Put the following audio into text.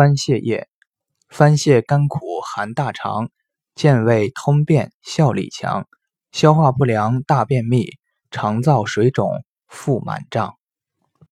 番泻叶番泻甘苦含大肠健胃通便效力强消化不良大便秘肠燥水肿腹满胀。